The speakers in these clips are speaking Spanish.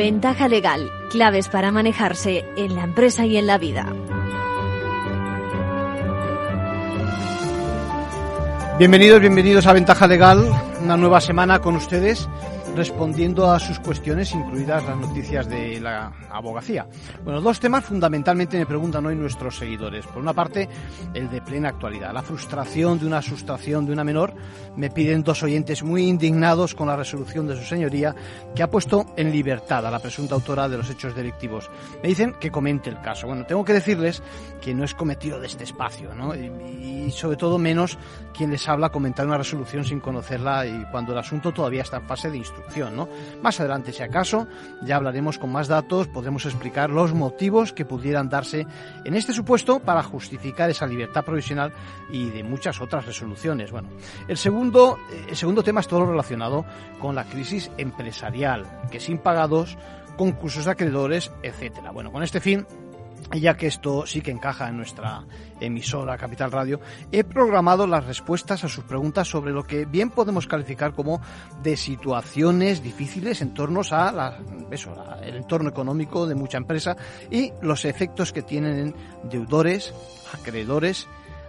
Ventaja legal, claves para manejarse en la empresa y en la vida. Bienvenidos, bienvenidos a Ventaja Legal, una nueva semana con ustedes respondiendo a sus cuestiones, incluidas las noticias de la abogacía. Bueno, dos temas fundamentalmente me preguntan hoy nuestros seguidores. Por una parte, el de plena actualidad, la frustración de una sustracción de una menor. Me piden dos oyentes muy indignados con la resolución de su señoría que ha puesto en libertad a la presunta autora de los hechos delictivos. Me dicen que comente el caso. Bueno, tengo que decirles que no es cometido de este espacio, ¿no? Y, y sobre todo menos quien les habla comentar una resolución sin conocerla y cuando el asunto todavía está en fase de instrucción, ¿no? Más adelante, si acaso, ya hablaremos con más datos, podemos explicar los motivos que pudieran darse en este supuesto para justificar esa libertad provisional y de muchas otras resoluciones. Bueno, el segundo, el segundo tema es todo relacionado con la crisis empresarial, que sin pagados, concursos de acreedores, etcétera. Bueno, con este fin ya que esto sí que encaja en nuestra emisora Capital Radio, he programado las respuestas a sus preguntas sobre lo que bien podemos calificar como de situaciones difíciles en torno a la, eso, el entorno económico de mucha empresa y los efectos que tienen en deudores, acreedores,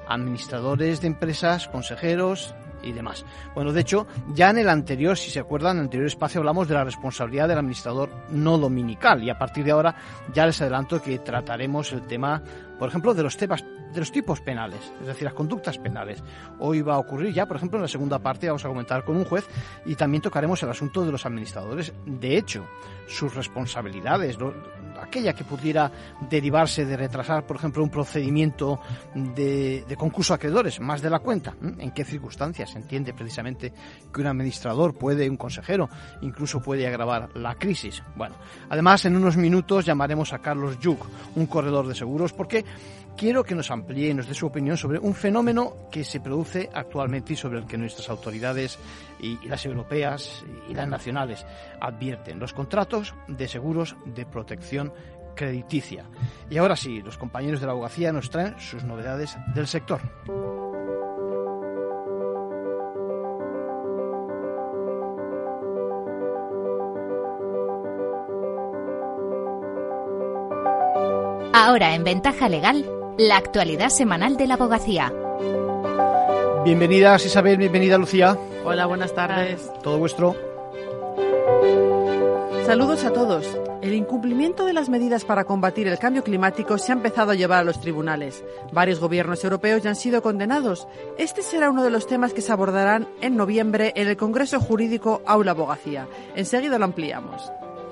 administradores de empresas, consejeros, y demás. Bueno, de hecho, ya en el anterior, si se acuerdan, en el anterior espacio hablamos de la responsabilidad del administrador no dominical y a partir de ahora ya les adelanto que trataremos el tema, por ejemplo, de los temas de los tipos penales, es decir, las conductas penales. Hoy va a ocurrir ya, por ejemplo, en la segunda parte vamos a comentar con un juez y también tocaremos el asunto de los administradores. De hecho, sus responsabilidades, aquella que pudiera derivarse de retrasar, por ejemplo, un procedimiento de, de concurso a acreedores, más de la cuenta. ¿En qué circunstancias se entiende precisamente que un administrador puede, un consejero, incluso puede agravar la crisis? Bueno, además, en unos minutos llamaremos a Carlos Yuk, un corredor de seguros, porque quiero que nos amplíe y nos dé su opinión sobre un fenómeno que se produce actualmente y sobre el que nuestras autoridades y, y las europeas y las nacionales advierten, los contratos de seguros de protección crediticia. Y ahora sí, los compañeros de la abogacía nos traen sus novedades del sector. Ahora en Ventaja Legal, la actualidad semanal de la abogacía. Bienvenidas Isabel, bienvenida Lucía. Hola, buenas tardes. Todo vuestro. Saludos a todos. El incumplimiento de las medidas para combatir el cambio climático se ha empezado a llevar a los tribunales. Varios gobiernos europeos ya han sido condenados. Este será uno de los temas que se abordarán en noviembre en el Congreso Jurídico Aula Abogacía. Enseguida lo ampliamos.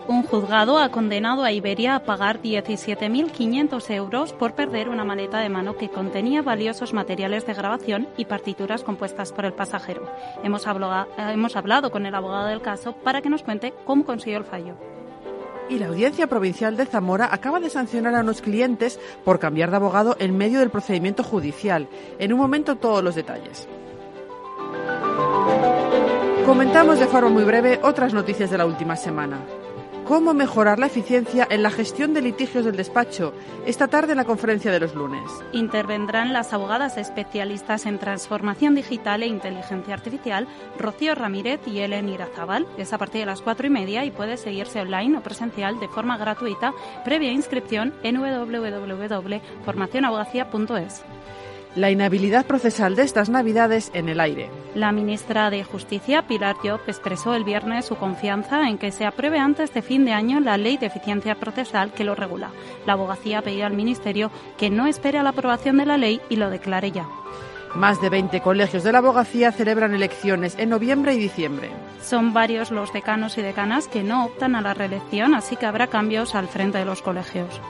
Un juzgado ha condenado a Iberia a pagar 17.500 euros por perder una maleta de mano que contenía valiosos materiales de grabación y partituras compuestas por el pasajero. Hemos, hablo- hemos hablado con el abogado del caso para que nos cuente cómo consiguió el fallo. Y la Audiencia Provincial de Zamora acaba de sancionar a unos clientes por cambiar de abogado en medio del procedimiento judicial. En un momento todos los detalles. Comentamos de forma muy breve otras noticias de la última semana. ¿Cómo mejorar la eficiencia en la gestión de litigios del despacho? Esta tarde en la conferencia de los lunes. Intervendrán las abogadas especialistas en transformación digital e inteligencia artificial, Rocío Ramírez y Ellen Irazábal. Es a partir de las cuatro y media y puede seguirse online o presencial de forma gratuita, previa inscripción en www.formacionabogacía.es. La inhabilidad procesal de estas Navidades en el aire. La ministra de Justicia, Pilar Job, expresó el viernes su confianza en que se apruebe antes de fin de año la ley de eficiencia procesal que lo regula. La abogacía pedía al Ministerio que no espere a la aprobación de la ley y lo declare ya. Más de 20 colegios de la abogacía celebran elecciones en noviembre y diciembre. Son varios los decanos y decanas que no optan a la reelección, así que habrá cambios al frente de los colegios.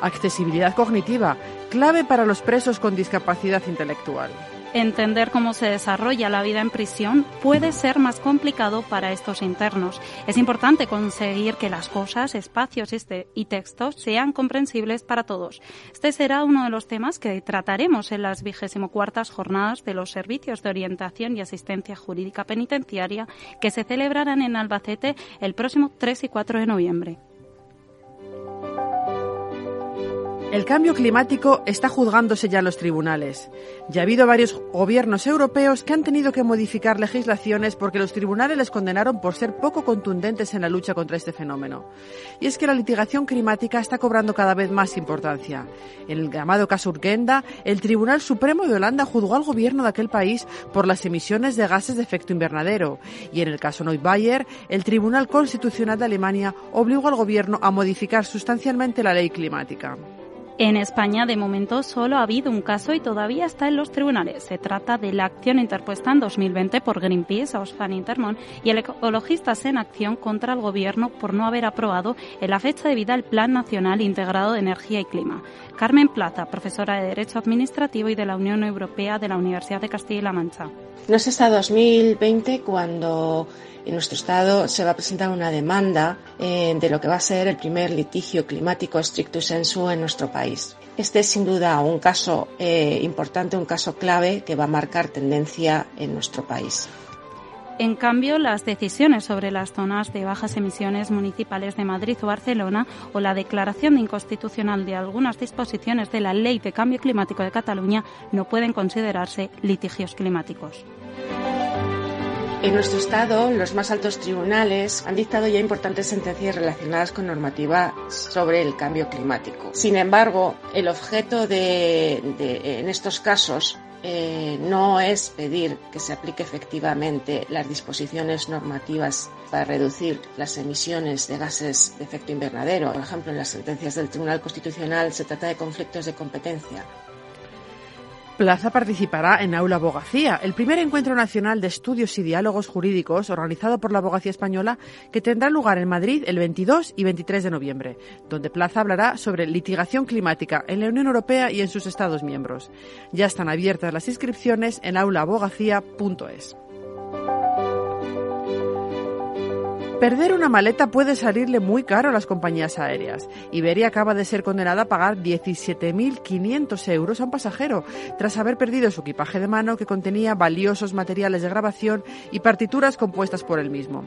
Accesibilidad cognitiva, clave para los presos con discapacidad intelectual. Entender cómo se desarrolla la vida en prisión puede ser más complicado para estos internos. Es importante conseguir que las cosas, espacios este- y textos sean comprensibles para todos. Este será uno de los temas que trataremos en las vigésimo cuartas jornadas de los servicios de orientación y asistencia jurídica penitenciaria que se celebrarán en Albacete el próximo 3 y 4 de noviembre. El cambio climático está juzgándose ya en los tribunales. Ya ha habido varios gobiernos europeos que han tenido que modificar legislaciones porque los tribunales les condenaron por ser poco contundentes en la lucha contra este fenómeno. Y es que la litigación climática está cobrando cada vez más importancia. En el llamado caso Urgenda, el Tribunal Supremo de Holanda juzgó al gobierno de aquel país por las emisiones de gases de efecto invernadero. Y en el caso Neubayer, el Tribunal Constitucional de Alemania obligó al gobierno a modificar sustancialmente la ley climática. En España, de momento, solo ha habido un caso y todavía está en los tribunales. Se trata de la acción interpuesta en 2020 por Greenpeace, Oxfam Intermon y el Ecologistas en Acción contra el Gobierno por no haber aprobado en la fecha de vida el Plan Nacional Integrado de Energía y Clima. Carmen Plaza, profesora de Derecho Administrativo y de la Unión Europea de la Universidad de Castilla-La Mancha. No es hasta 2020 cuando en nuestro Estado se va a presentar una demanda eh, de lo que va a ser el primer litigio climático stricto sensu en nuestro país. Este es sin duda un caso eh, importante, un caso clave que va a marcar tendencia en nuestro país. En cambio, las decisiones sobre las zonas de bajas emisiones municipales de Madrid o Barcelona o la declaración de inconstitucional de algunas disposiciones de la Ley de Cambio Climático de Cataluña no pueden considerarse litigios climáticos. En nuestro Estado, los más altos tribunales han dictado ya importantes sentencias relacionadas con normativa sobre el cambio climático. Sin embargo, el objeto de, en estos casos eh, no es pedir que se aplique efectivamente las disposiciones normativas para reducir las emisiones de gases de efecto invernadero. Por ejemplo, en las sentencias del Tribunal Constitucional se trata de conflictos de competencia. Plaza participará en Aula Abogacía, el primer encuentro nacional de estudios y diálogos jurídicos organizado por la Abogacía Española que tendrá lugar en Madrid el 22 y 23 de noviembre, donde Plaza hablará sobre litigación climática en la Unión Europea y en sus Estados miembros. Ya están abiertas las inscripciones en aulaabogacía.es. Perder una maleta puede salirle muy caro a las compañías aéreas. Iberia acaba de ser condenada a pagar 17.500 euros a un pasajero tras haber perdido su equipaje de mano que contenía valiosos materiales de grabación y partituras compuestas por él mismo.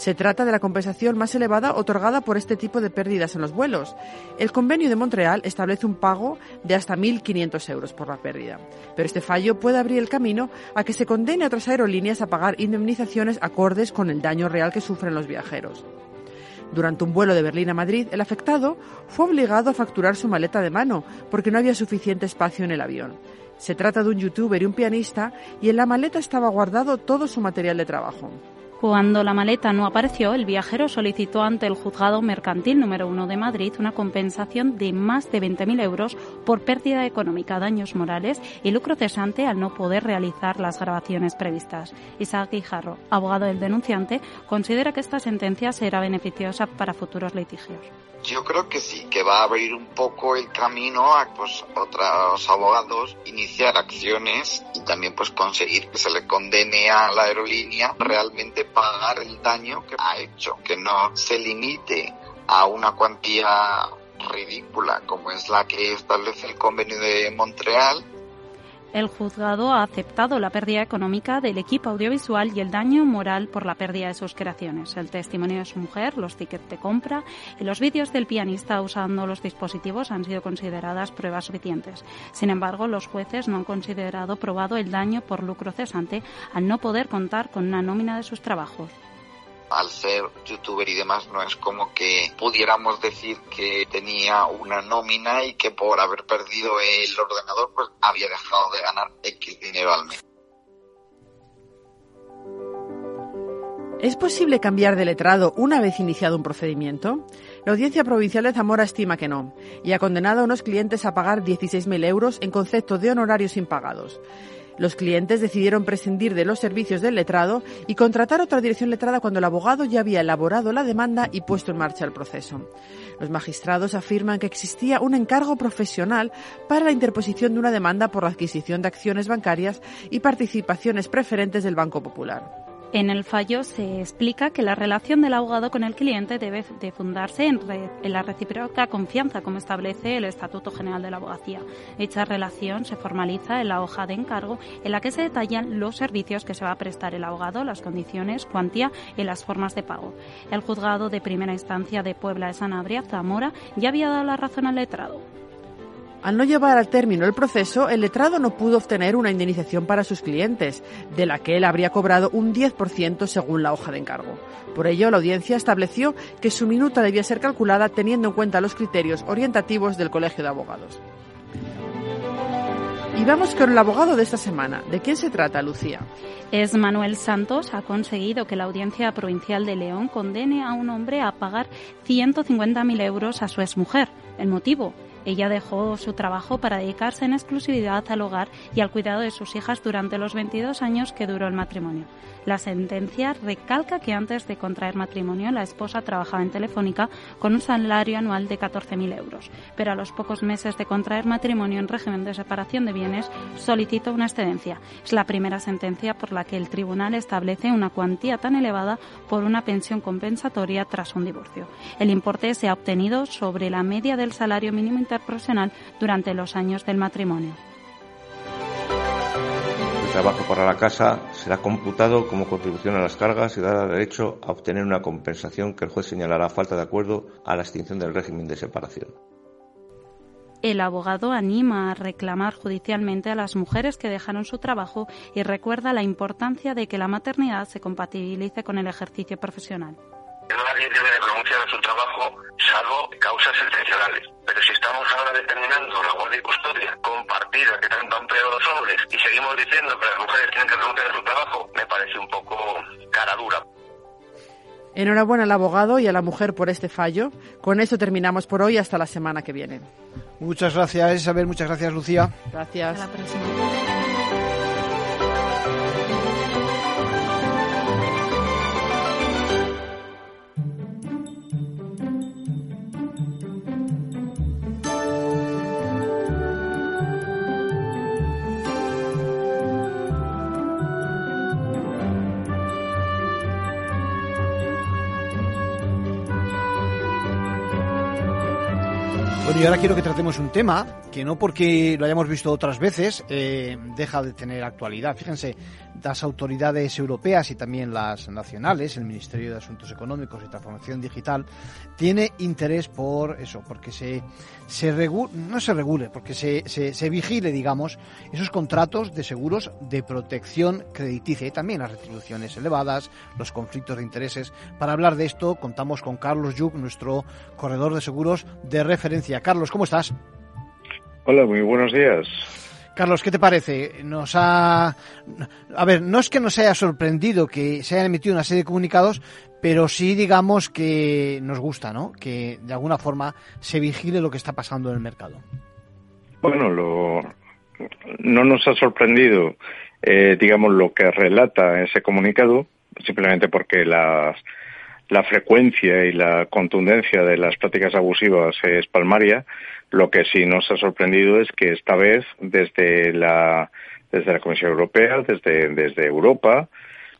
Se trata de la compensación más elevada otorgada por este tipo de pérdidas en los vuelos. El convenio de Montreal establece un pago de hasta 1.500 euros por la pérdida. Pero este fallo puede abrir el camino a que se condene a otras aerolíneas a pagar indemnizaciones acordes con el daño real que sufren los viajeros. Durante un vuelo de Berlín a Madrid, el afectado fue obligado a facturar su maleta de mano porque no había suficiente espacio en el avión. Se trata de un youtuber y un pianista y en la maleta estaba guardado todo su material de trabajo. Cuando la maleta no apareció, el viajero solicitó ante el juzgado mercantil número uno de Madrid una compensación de más de 20.000 euros por pérdida económica, daños morales y lucro cesante al no poder realizar las grabaciones previstas. Isaac Guijarro, abogado del denunciante, considera que esta sentencia será beneficiosa para futuros litigios. Yo creo que sí, que va a abrir un poco el camino a pues otros abogados iniciar acciones y también pues conseguir que se le condene a la aerolínea realmente pagar el daño que ha hecho, que no se limite a una cuantía ridícula como es la que establece el convenio de Montreal el juzgado ha aceptado la pérdida económica del equipo audiovisual y el daño moral por la pérdida de sus creaciones. El testimonio de su mujer, los tickets de compra y los vídeos del pianista usando los dispositivos han sido consideradas pruebas suficientes. Sin embargo, los jueces no han considerado probado el daño por lucro cesante al no poder contar con una nómina de sus trabajos al ser youtuber y demás, no es como que pudiéramos decir que tenía una nómina y que por haber perdido el ordenador, pues había dejado de ganar X dinero al mes. ¿Es posible cambiar de letrado una vez iniciado un procedimiento? La Audiencia Provincial de Zamora estima que no y ha condenado a unos clientes a pagar 16.000 euros en concepto de honorarios impagados. Los clientes decidieron prescindir de los servicios del letrado y contratar otra dirección letrada cuando el abogado ya había elaborado la demanda y puesto en marcha el proceso. Los magistrados afirman que existía un encargo profesional para la interposición de una demanda por la adquisición de acciones bancarias y participaciones preferentes del Banco Popular. En el fallo se explica que la relación del abogado con el cliente debe de fundarse en, la recíproca confianza, como establece el Estatuto General de la Abogacía. Dicha relación se formaliza en la hoja de encargo, en la que se detallan los servicios que se va a prestar el abogado, las condiciones, cuantía y las formas de pago. El juzgado de primera instancia de Puebla de Sanabria, Zamora, ya había dado la razón al letrado. Al no llevar al término el proceso, el letrado no pudo obtener una indemnización para sus clientes, de la que él habría cobrado un 10% según la hoja de encargo. Por ello, la audiencia estableció que su minuta debía ser calculada teniendo en cuenta los criterios orientativos del Colegio de Abogados. Y vamos con el abogado de esta semana. ¿De quién se trata, Lucía? Es Manuel Santos. Ha conseguido que la Audiencia Provincial de León condene a un hombre a pagar 150.000 euros a su exmujer. El motivo, ella dejó su trabajo para dedicarse en exclusividad al hogar y al cuidado de sus hijas durante los 22 años que duró el matrimonio. La sentencia recalca que antes de contraer matrimonio la esposa trabajaba en Telefónica con un salario anual de 14.000 euros, pero a los pocos meses de contraer matrimonio en régimen de separación de bienes solicitó una excedencia. Es la primera sentencia por la que el tribunal establece una cuantía tan elevada por una pensión compensatoria tras un divorcio. El importe se ha obtenido sobre la media del salario mínimo interprofesional durante los años del matrimonio. El trabajo para la casa será computado como contribución a las cargas y dará derecho a obtener una compensación que el juez señalará falta de acuerdo a la extinción del régimen de separación. El abogado anima a reclamar judicialmente a las mujeres que dejaron su trabajo y recuerda la importancia de que la maternidad se compatibilice con el ejercicio profesional nadie debe de pronunciar su trabajo salvo causas excepcionales. Pero si estamos ahora determinando la guardia y custodia compartida que tanto han pedido los hombres y seguimos diciendo que las mujeres tienen que renunciar a su trabajo, me parece un poco cara dura. Enhorabuena al abogado y a la mujer por este fallo. Con eso terminamos por hoy hasta la semana que viene. Muchas gracias Isabel, muchas gracias Lucía. Gracias. Hasta la próxima. Y ahora quiero que tratemos un tema que no porque lo hayamos visto otras veces eh, deja de tener actualidad. Fíjense, las autoridades europeas y también las nacionales, el Ministerio de Asuntos Económicos y Transformación Digital, tiene interés por eso, porque se, no se regule, porque se, se, se, vigile, digamos, esos contratos de seguros de protección crediticia y también las retribuciones elevadas, los conflictos de intereses. Para hablar de esto, contamos con Carlos Yuk, nuestro corredor de seguros de referencia. Carlos, ¿cómo estás? Hola, muy buenos días. Carlos, ¿qué te parece? Nos ha... A ver, no es que nos haya sorprendido que se hayan emitido una serie de comunicados, pero sí digamos que nos gusta, ¿no? Que de alguna forma se vigile lo que está pasando en el mercado. Bueno, lo... no nos ha sorprendido, eh, digamos, lo que relata ese comunicado, simplemente porque las la frecuencia y la contundencia de las prácticas abusivas es palmaria. Lo que sí nos ha sorprendido es que esta vez desde la desde la Comisión Europea, desde Europa,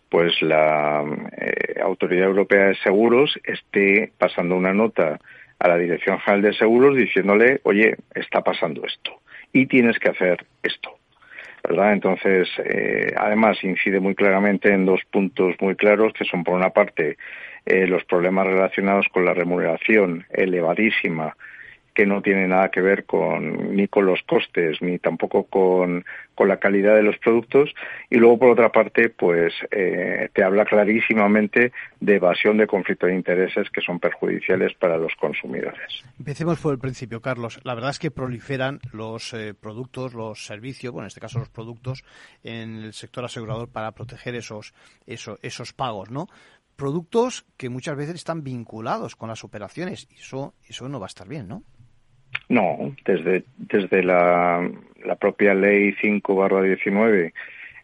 pues la eh, Autoridad Europea de Seguros esté pasando una nota a la Dirección General de Seguros diciéndole, oye, está pasando esto y tienes que hacer esto. ¿verdad? Entonces, eh, además incide muy claramente en dos puntos muy claros, que son por una parte eh, los problemas relacionados con la remuneración elevadísima que no tiene nada que ver con ni con los costes ni tampoco con, con la calidad de los productos y luego por otra parte pues eh, te habla clarísimamente de evasión de conflicto de intereses que son perjudiciales para los consumidores. Empecemos por el principio, Carlos. La verdad es que proliferan los eh, productos, los servicios, bueno, en este caso los productos en el sector asegurador para proteger esos, esos, esos pagos, ¿no? productos que muchas veces están vinculados con las operaciones y eso eso no va a estar bien, ¿no? No, desde desde la, propia ley 5/19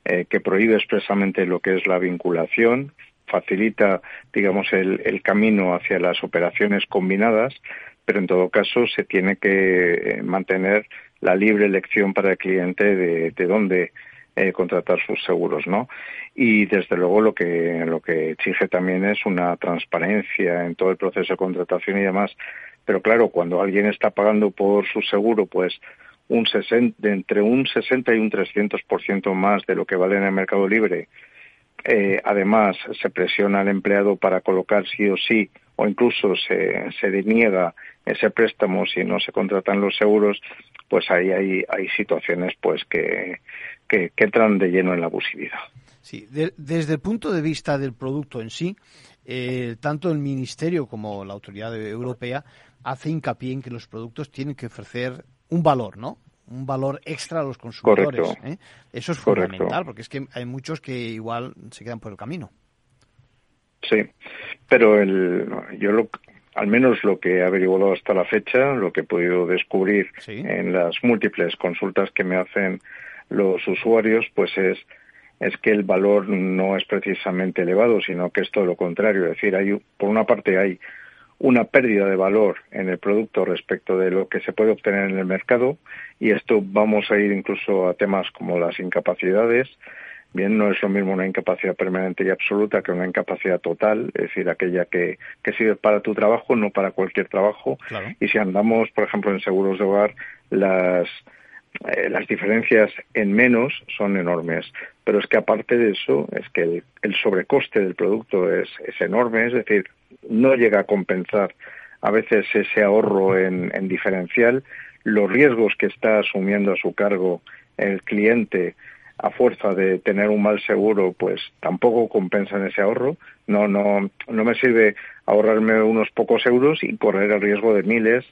eh, que prohíbe expresamente lo que es la vinculación, facilita, digamos, el, el camino hacia las operaciones combinadas, pero en todo caso se tiene que eh, mantener la libre elección para el cliente de, de dónde eh, contratar sus seguros, ¿no? Y desde luego lo que lo que exige también es una transparencia en todo el proceso de contratación y demás. Pero claro, cuando alguien está pagando por su seguro, pues un 60, entre un 60 y un 300% más de lo que vale en el mercado libre. Eh, además, se presiona al empleado para colocar sí o sí, o incluso se, se deniega ese préstamo si no se contratan los seguros, pues ahí hay, situaciones pues que, que, entran de lleno en la abusividad. Sí, desde el punto de vista del producto en sí, eh, tanto el Ministerio como la Autoridad Europea hace hincapié en que los productos tienen que ofrecer un valor, ¿no? Un valor extra a los consumidores. ¿eh? Eso es fundamental, porque es que hay muchos que igual se quedan por el camino. Sí, pero el, yo lo, al menos lo que he averiguado hasta la fecha, lo que he podido descubrir en las múltiples consultas que me hacen los usuarios, pues es es que el valor no es precisamente elevado, sino que es todo lo contrario. Es decir, hay, por una parte hay una pérdida de valor en el producto respecto de lo que se puede obtener en el mercado y esto vamos a ir incluso a temas como las incapacidades. Bien, no es lo mismo una incapacidad permanente y absoluta que una incapacidad total, es decir, aquella que, que sirve para tu trabajo, no para cualquier trabajo. Y si andamos, por ejemplo, en seguros de hogar, las, eh, las diferencias en menos son enormes. Pero es que aparte de eso, es que el, el sobrecoste del producto es, es enorme, es decir, no llega a compensar a veces ese ahorro en, diferencial, los riesgos que está asumiendo a su cargo el cliente a fuerza de tener un mal seguro, pues tampoco compensan ese ahorro. No, no, no me sirve ahorrarme unos pocos euros y correr el riesgo de miles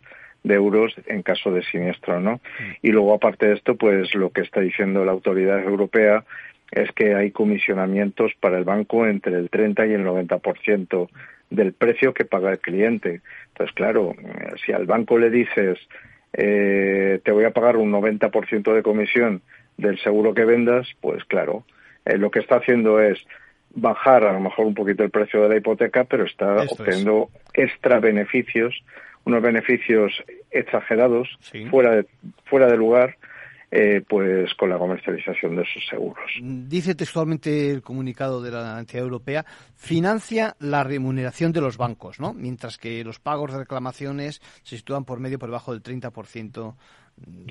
de euros en caso de siniestro, ¿no? Y luego, aparte de esto, pues lo que está diciendo la autoridad europea es que hay comisionamientos para el banco entre el 30 y el 90% del precio que paga el cliente. Entonces, claro, si al banco le dices eh, te voy a pagar un 90% de comisión del seguro que vendas, pues claro, eh, lo que está haciendo es bajar a lo mejor un poquito el precio de la hipoteca, pero está obteniendo extra beneficios, unos beneficios exagerados, fuera, de, fuera de lugar, eh, pues con la comercialización de esos seguros. Dice textualmente el comunicado de la entidad europea, financia la remuneración de los bancos, ¿no? Mientras que los pagos de reclamaciones se sitúan por medio por debajo del 30%.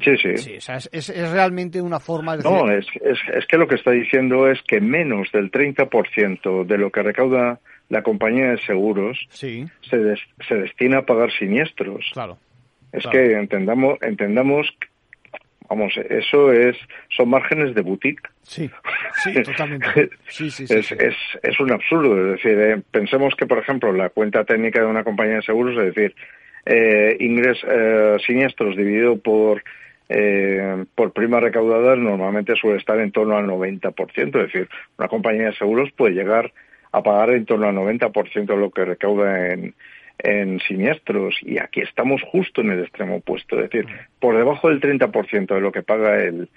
Sí, sí. sí o sea, es, realmente una forma de... No, es, es, que lo que está diciendo es que menos del 30% de lo que recauda la compañía de seguros sí. se, se destina a pagar siniestros. Claro. Es que entendamos, entendamos Vamos, eso es, son márgenes de boutique. Sí, sí, totalmente. Sí, sí, sí, es, es, es, un absurdo. Es decir, eh, pensemos que, por ejemplo, la cuenta técnica de una compañía de seguros, es decir, eh, ingres eh, siniestros dividido por eh, por prima recaudada normalmente suele estar en torno al 90%. Es decir, una compañía de seguros puede llegar a pagar en torno al 90% de lo que recauda en, en siniestros y aquí estamos justo en el extremo opuesto, es decir, por debajo del 30% de lo que paga el,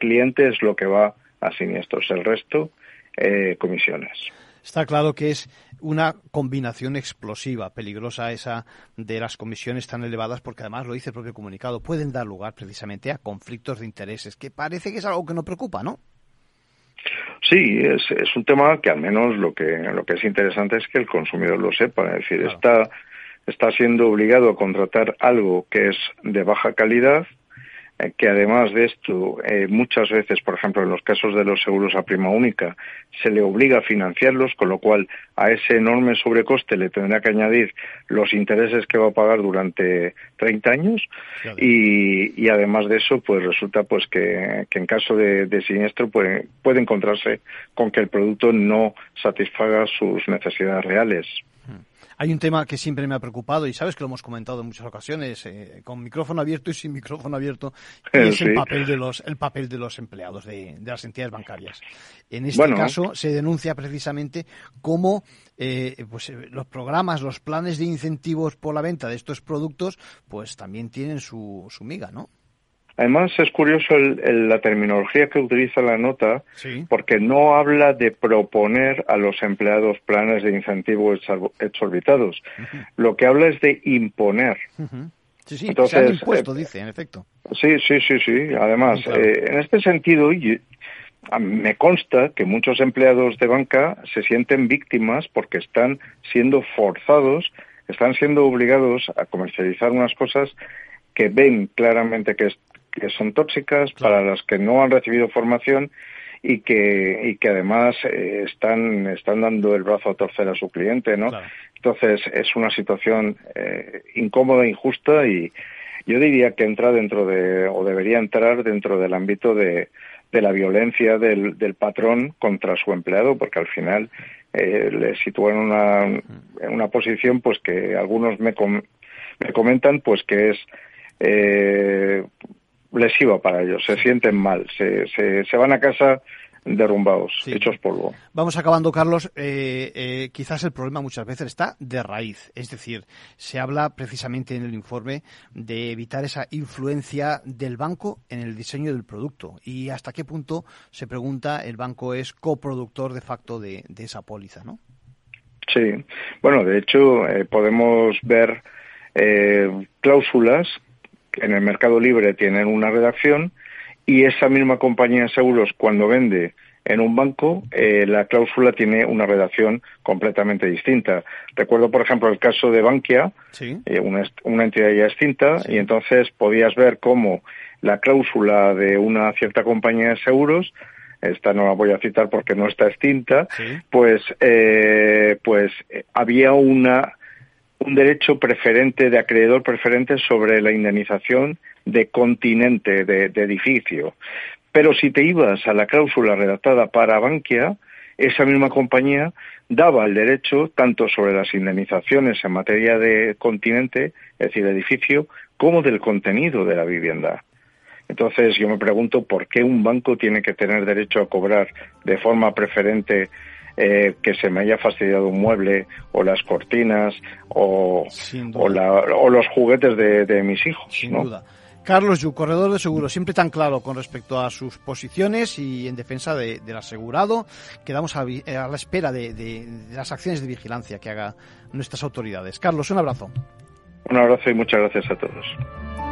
cliente es lo que va a siniestros, el resto eh, comisiones. Está claro que es una combinación explosiva, peligrosa esa de las comisiones tan elevadas, porque además lo dice el propio comunicado, pueden dar lugar precisamente a conflictos de intereses, que parece que es algo que no preocupa, ¿no? Sí, es, es un tema que al menos lo que, lo que es interesante es que el consumidor lo sepa. Es decir, está, está siendo obligado a contratar algo que es de baja calidad que además de esto, eh, muchas veces, por ejemplo, en los casos de los seguros a prima única, se le obliga a financiarlos, con lo cual a ese enorme sobrecoste le tendrá que añadir los intereses que va a pagar durante 30 años. Y, además de eso, pues resulta pues que, en caso de, de siniestro puede, puede encontrarse con que el producto no satisfaga sus necesidades reales. Hay un tema que siempre me ha preocupado y sabes que lo hemos comentado en muchas ocasiones, eh, con micrófono abierto y sin micrófono abierto, y es el papel de los el papel de los empleados de, las entidades bancarias. En este caso se denuncia precisamente cómo eh, pues, eh, los programas, los planes de incentivos por la venta de estos productos, pues también tienen su, su miga, ¿no? Además, es curioso la terminología que utiliza la nota, porque no habla de proponer a los empleados planes de incentivo exorbitados. Lo que habla es de imponer. Sí, sí, Entonces, impuesto, eh, dice, en efecto. Sí, sí, sí, sí. Además, eh, en este sentido, me consta que muchos empleados de banca se sienten víctimas porque están siendo forzados, están siendo obligados a comercializar unas cosas que ven claramente que, que son tóxicas, para las que no han recibido formación y que, y que además eh, están, están dando el brazo a torcer a su cliente, ¿no? Entonces es una situación eh, incómoda, injusta y, yo diría que entra dentro de, o debería entrar dentro del ámbito de, de la violencia del, del, patrón contra su empleado, porque al final eh, le sitúa en una, en una posición pues que algunos me, me comentan pues que es eh, lesiva para ellos, se sienten mal, se, se, se van a casa derrumbados, hechos polvo. Vamos acabando, Carlos. Eh, eh, quizás el problema muchas veces está de raíz. Es decir, se habla precisamente en el informe de evitar esa influencia del banco en el diseño del producto. Y hasta qué punto, se pregunta, el banco es coproductor de facto de, esa póliza, ¿no? Sí. Bueno, de hecho, eh, podemos ver cláusulas que en el mercado libre tienen una redacción y esa misma compañía de seguros cuando vende en un banco, eh, la cláusula tiene una redacción completamente distinta. Recuerdo, por ejemplo, el caso de Bankia, eh, una, una, entidad ya extinta, y entonces podías ver cómo la cláusula de una cierta compañía de seguros, esta no la voy a citar porque no está extinta, pues, eh, pues había una un derecho preferente de acreedor preferente sobre la indemnización de continente, de, edificio. Pero si te ibas a la cláusula redactada para Bankia, esa misma compañía daba el derecho tanto sobre las indemnizaciones en materia de continente, es decir, edificio, como del contenido de la vivienda. Entonces yo me pregunto por qué un banco tiene que tener derecho a cobrar de forma preferente eh, que se me haya fastidiado un mueble o las cortinas o, o, los juguetes de, mis hijos. Sin duda. Carlos Yu, corredor de seguro, siempre tan claro con respecto a sus posiciones y en defensa del asegurado. Quedamos a, la espera de, las acciones de vigilancia que haga nuestras autoridades. Carlos, un abrazo. Un abrazo y muchas gracias a todos.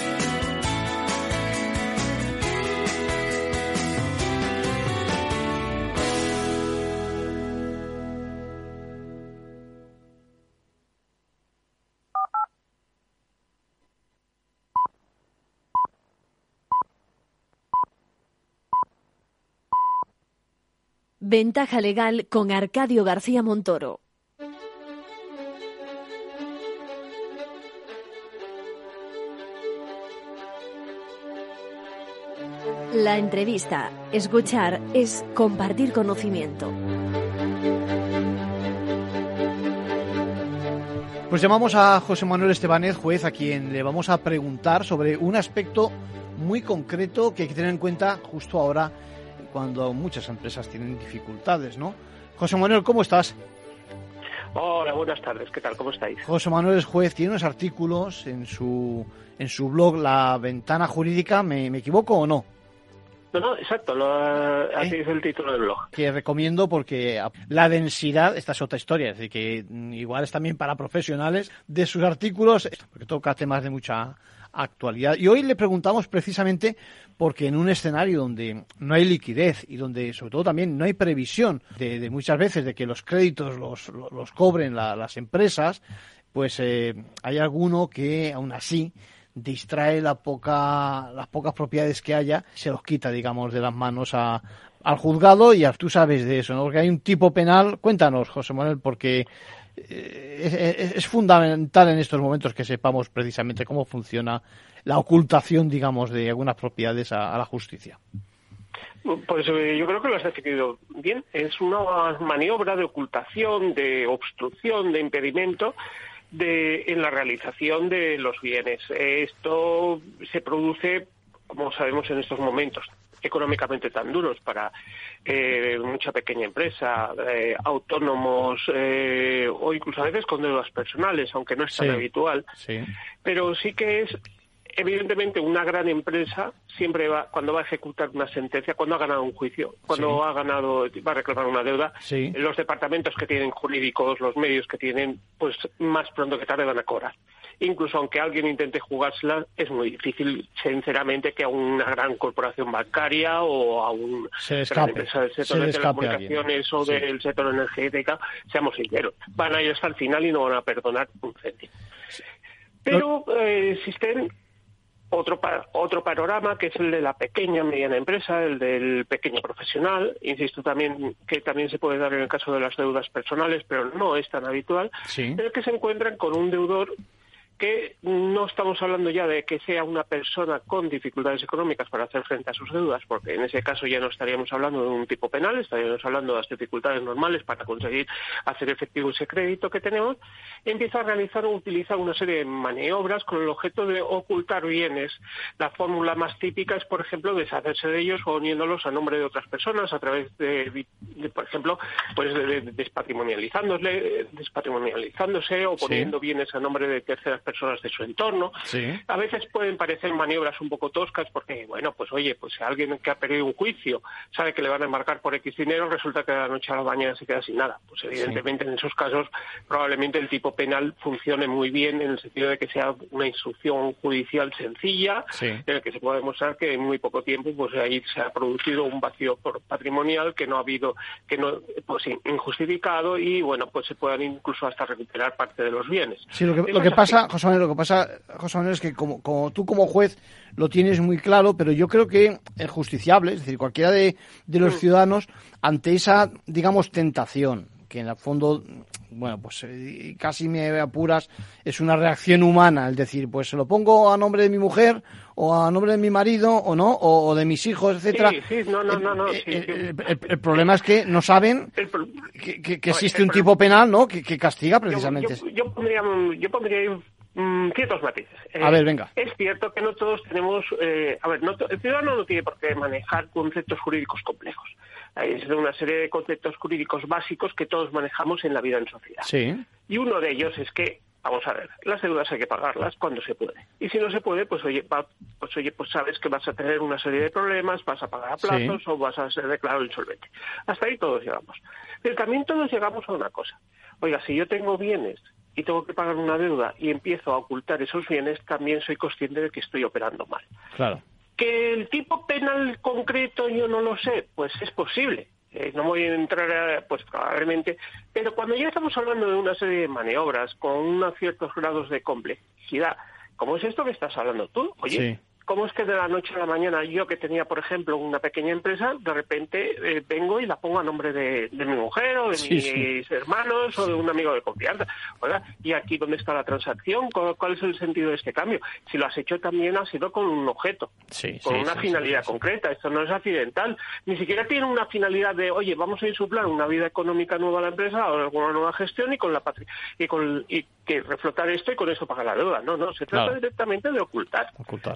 Ventaja legal con Arcadio García Montoro. La entrevista, escuchar, es compartir conocimiento. Pues llamamos a José Manuel Estebanez, juez, a quien le vamos a preguntar sobre un aspecto muy concreto que hay que tener en cuenta justo ahora cuando muchas empresas tienen dificultades, ¿no? José Manuel, ¿cómo estás? Hola, buenas tardes. ¿Qué tal? ¿Cómo estáis? José Manuel es juez, tiene unos artículos en su en su blog La Ventana Jurídica, ¿me, me equivoco o no? No, no, exacto, lo, así ¿Eh? es el título del blog. Que recomiendo porque la densidad, esta es otra historia, es decir, que igual es también para profesionales de sus artículos, porque toca temas de mucha actualidad. Y hoy le preguntamos precisamente porque en un escenario donde no hay liquidez y donde sobre todo también no hay previsión de, muchas veces de que los créditos los, los cobren las empresas, pues eh, hay alguno que aún así distrae la poca, las pocas propiedades que haya, se los quita, digamos, de las manos a, al juzgado y tú sabes de eso, ¿no? Porque hay un tipo penal. Cuéntanos, José Manuel, porque eh, es, fundamental en estos momentos que sepamos precisamente cómo funciona la ocultación, digamos, de algunas propiedades a, la justicia. Pues eh, yo creo que lo has definido bien. Es una maniobra de ocultación, de obstrucción, de impedimento de, en la realización de los bienes. Esto se produce, como sabemos en estos momentos, económicamente tan duros para eh, mucha pequeña empresa, eh, autónomos eh, o incluso a veces con deudas personales, aunque no es tan habitual. Pero sí que es evidentemente una gran empresa siempre va cuando va a ejecutar una sentencia cuando ha ganado un juicio cuando ha ganado va a reclamar una deuda los departamentos que tienen jurídicos los medios que tienen pues más pronto que tarde van a cobrar. Incluso aunque alguien intente jugársela es muy difícil sinceramente que a una gran corporación bancaria o a una gran empresa del sector de telecomunicaciones o del sector energético seamos sinceros van a ir hasta el final y no van a perdonar un céntimo. Pero eh, existen otro, otro panorama que es el de la pequeña mediana empresa, el del pequeño profesional, insisto también que también se puede dar en el caso de las deudas personales, pero no es tan habitual, en el que se encuentran con un deudor que no estamos hablando ya de que sea una persona con dificultades económicas para hacer frente a sus deudas, porque en ese caso ya no estaríamos hablando de un tipo penal, estaríamos hablando de las dificultades normales para conseguir hacer efectivo ese crédito que tenemos, empieza a realizar o utilizar una serie de maniobras con el objeto de ocultar bienes. La fórmula más típica es, por ejemplo, deshacerse de ellos poniéndolos a nombre de otras personas a través de, por ejemplo, pues de, despatrimonializándose o poniendo bienes a nombre de terceras personas personas de su entorno. A veces pueden parecer maniobras un poco toscas porque, bueno, pues oye, pues si alguien que ha perdido un juicio sabe que le van a embarcar por X dinero, resulta que de la noche a la mañana se queda sin nada. Pues evidentemente en esos casos probablemente el tipo penal funcione muy bien en el sentido de que sea una instrucción judicial sencilla, en el que se puede demostrar que en muy poco tiempo pues ahí se ha producido un vacío patrimonial que no ha habido, que no, pues injustificado y bueno, pues se puedan incluso hasta recuperar parte de los bienes. Sí, lo que, lo que pasa, lo que pasa, José Manuel, es que como, tú como juez lo tienes muy claro, pero yo creo que el justiciable, es decir, cualquiera de, los mm. ciudadanos, ante esa, digamos, tentación, que en el fondo, bueno, pues eh, casi me apuras, es una reacción humana, es decir, pues se lo pongo a nombre de mi mujer o a nombre de mi marido o no, o, de mis hijos, etcétera. Sí, sí, no, no, no, el, problema es que no saben que, existe un tipo penal, ¿no? Que, castiga precisamente. Yo, yo, pondría, yo pondría Mm, ciertos matices. a ver, venga. Eh, es cierto que no todos tenemos. Eh, a ver, no el ciudadano no tiene por qué manejar conceptos jurídicos complejos. Hay una serie de conceptos jurídicos básicos que todos manejamos en la vida en sociedad. Sí. Y uno de ellos es que, vamos a ver, las deudas hay que pagarlas cuando se puede. Y si no se puede, pues oye, pues oye, pues sabes que vas a tener una serie de problemas, vas a pagar a plazos o vas a ser declarado insolvente. Hasta ahí todos llegamos. Pero también todos llegamos a una cosa. Oiga, si yo tengo bienes y tengo que pagar una deuda y empiezo a ocultar esos bienes, también soy consciente de que estoy operando mal. Claro. Que el tipo penal concreto yo no lo sé, pues es posible. Eh, no voy a entrar, pues probablemente, pero cuando ya estamos hablando de una serie de maniobras con unos ciertos grados de complejidad, como es esto que estás hablando tú, oye, ¿cómo es que de la noche a la mañana yo que tenía, por ejemplo, una pequeña empresa, de repente eh, vengo y la pongo a nombre de, mi mujer o de mis hermanos o de un amigo de confianza? ¿Y aquí dónde está la transacción? ¿Cuál, es el sentido de este cambio? Si lo has hecho también ha sido con un objeto, con una finalidad concreta. Esto no es accidental. Ni siquiera tiene una finalidad de, oye, vamos a insuflar una vida económica nueva a la empresa o alguna nueva gestión y con la y con y que reflotar esto y con eso pagar la deuda. No, no, se trata directamente de ocultar,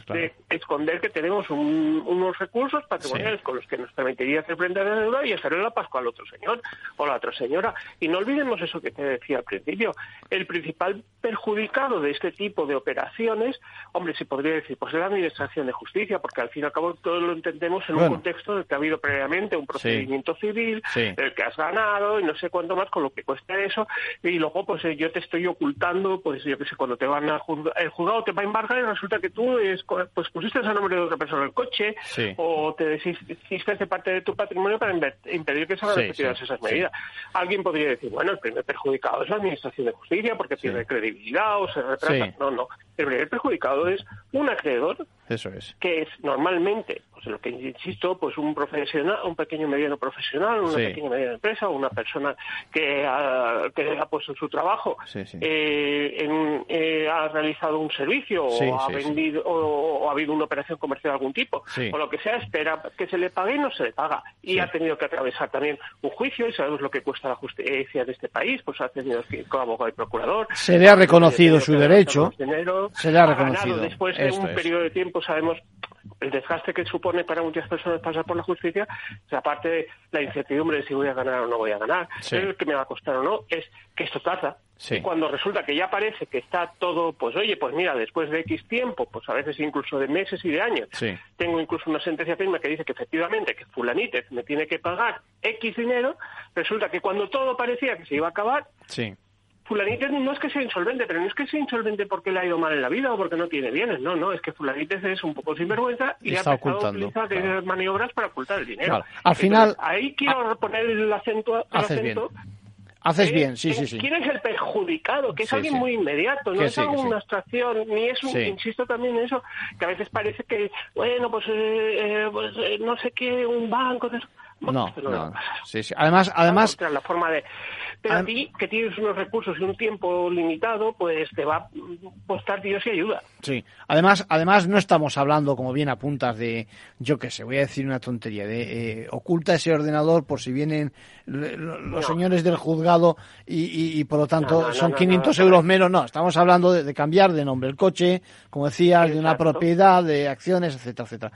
de esconder que tenemos unos recursos patrimoniales con los que nos permitiría hacer frente a la deuda y hacerle la Pascua al otro señor o la otra señora. Y no olvidemos eso que te decía al principio. El principal perjudicado de este tipo de operaciones, hombre, se podría decir, pues es la Administración de Justicia, porque al fin y al cabo todos lo entendemos en un contexto en el que ha habido previamente un procedimiento civil, el que has ganado y no sé cuánto más con lo que cuesta eso, y luego pues eh, yo te estoy ocultando, pues yo qué sé, cuando te van a el juzgado te va a embargar y resulta que tú es, pues pusiste a nombre de otra persona el coche o te deshiciste de parte de tu patrimonio para impedir que se hagan esas medidas. Alguien podría decir, bueno, el primer perjudicado es la Administración de Justicia porque pierde credibilidad o se retrasa. No, no. El primer perjudicado es un acreedor eso es. Que es normalmente, pues en lo que insisto, pues un profesional, un pequeño mediano profesional, una pequeña mediana empresa, una persona que ha, que ha puesto su trabajo, eh, eh, ha realizado un servicio o ha vendido o, ha habido una operación comercial de algún tipo. O lo que sea, espera que se le pague y no se le paga. Y ha tenido que atravesar también un juicio y sabemos lo que cuesta la justicia de este país, pues ha tenido que ir con abogado y procurador. Se le ha reconocido su derecho. Se le ha reconocido. Después de un periodo de tiempo sabemos el desgaste que supone para muchas personas pasar por la justicia, aparte de la incertidumbre de si voy a ganar o no voy a ganar, el que me va a costar o no, es que esto trata. Y cuando resulta que ya parece que está todo, pues oye, pues mira, después de X tiempo, pues a veces incluso de meses y de años, tengo incluso una sentencia firme que dice que efectivamente que fulanítez me tiene que pagar X dinero, resulta que cuando todo parecía que se iba a acabar, Fulanites no es que sea insolvente, pero no es que sea insolvente porque le ha ido mal en la vida o porque no tiene bienes, no, no, es que Fulanites es un poco sinvergüenza y, ha empezado a utilizar maniobras para ocultar el dinero. Al final... Ahí quiero poner el acento... Haces bien. Haces bien, sí, sí, sí. ¿Quién es el perjudicado? Que es alguien muy inmediato, no es una abstracción, ni es un, insisto también en eso, que a veces parece que, bueno, pues, eh, eh, pues eh, no sé qué, un banco... No, no, Sí, sí. Además, además... La forma de pero a ti, que tienes unos recursos y un tiempo limitado, pues te va a costar Dios y ayuda. Sí, además, además no estamos hablando, como bien apuntas, de, yo qué sé, voy a decir una tontería, de eh, oculta ese ordenador por si vienen los señores del juzgado y, por lo tanto son 500 euros menos. No, estamos hablando de, cambiar de nombre el coche, como decías, de una propiedad, de acciones, etcétera, etcétera.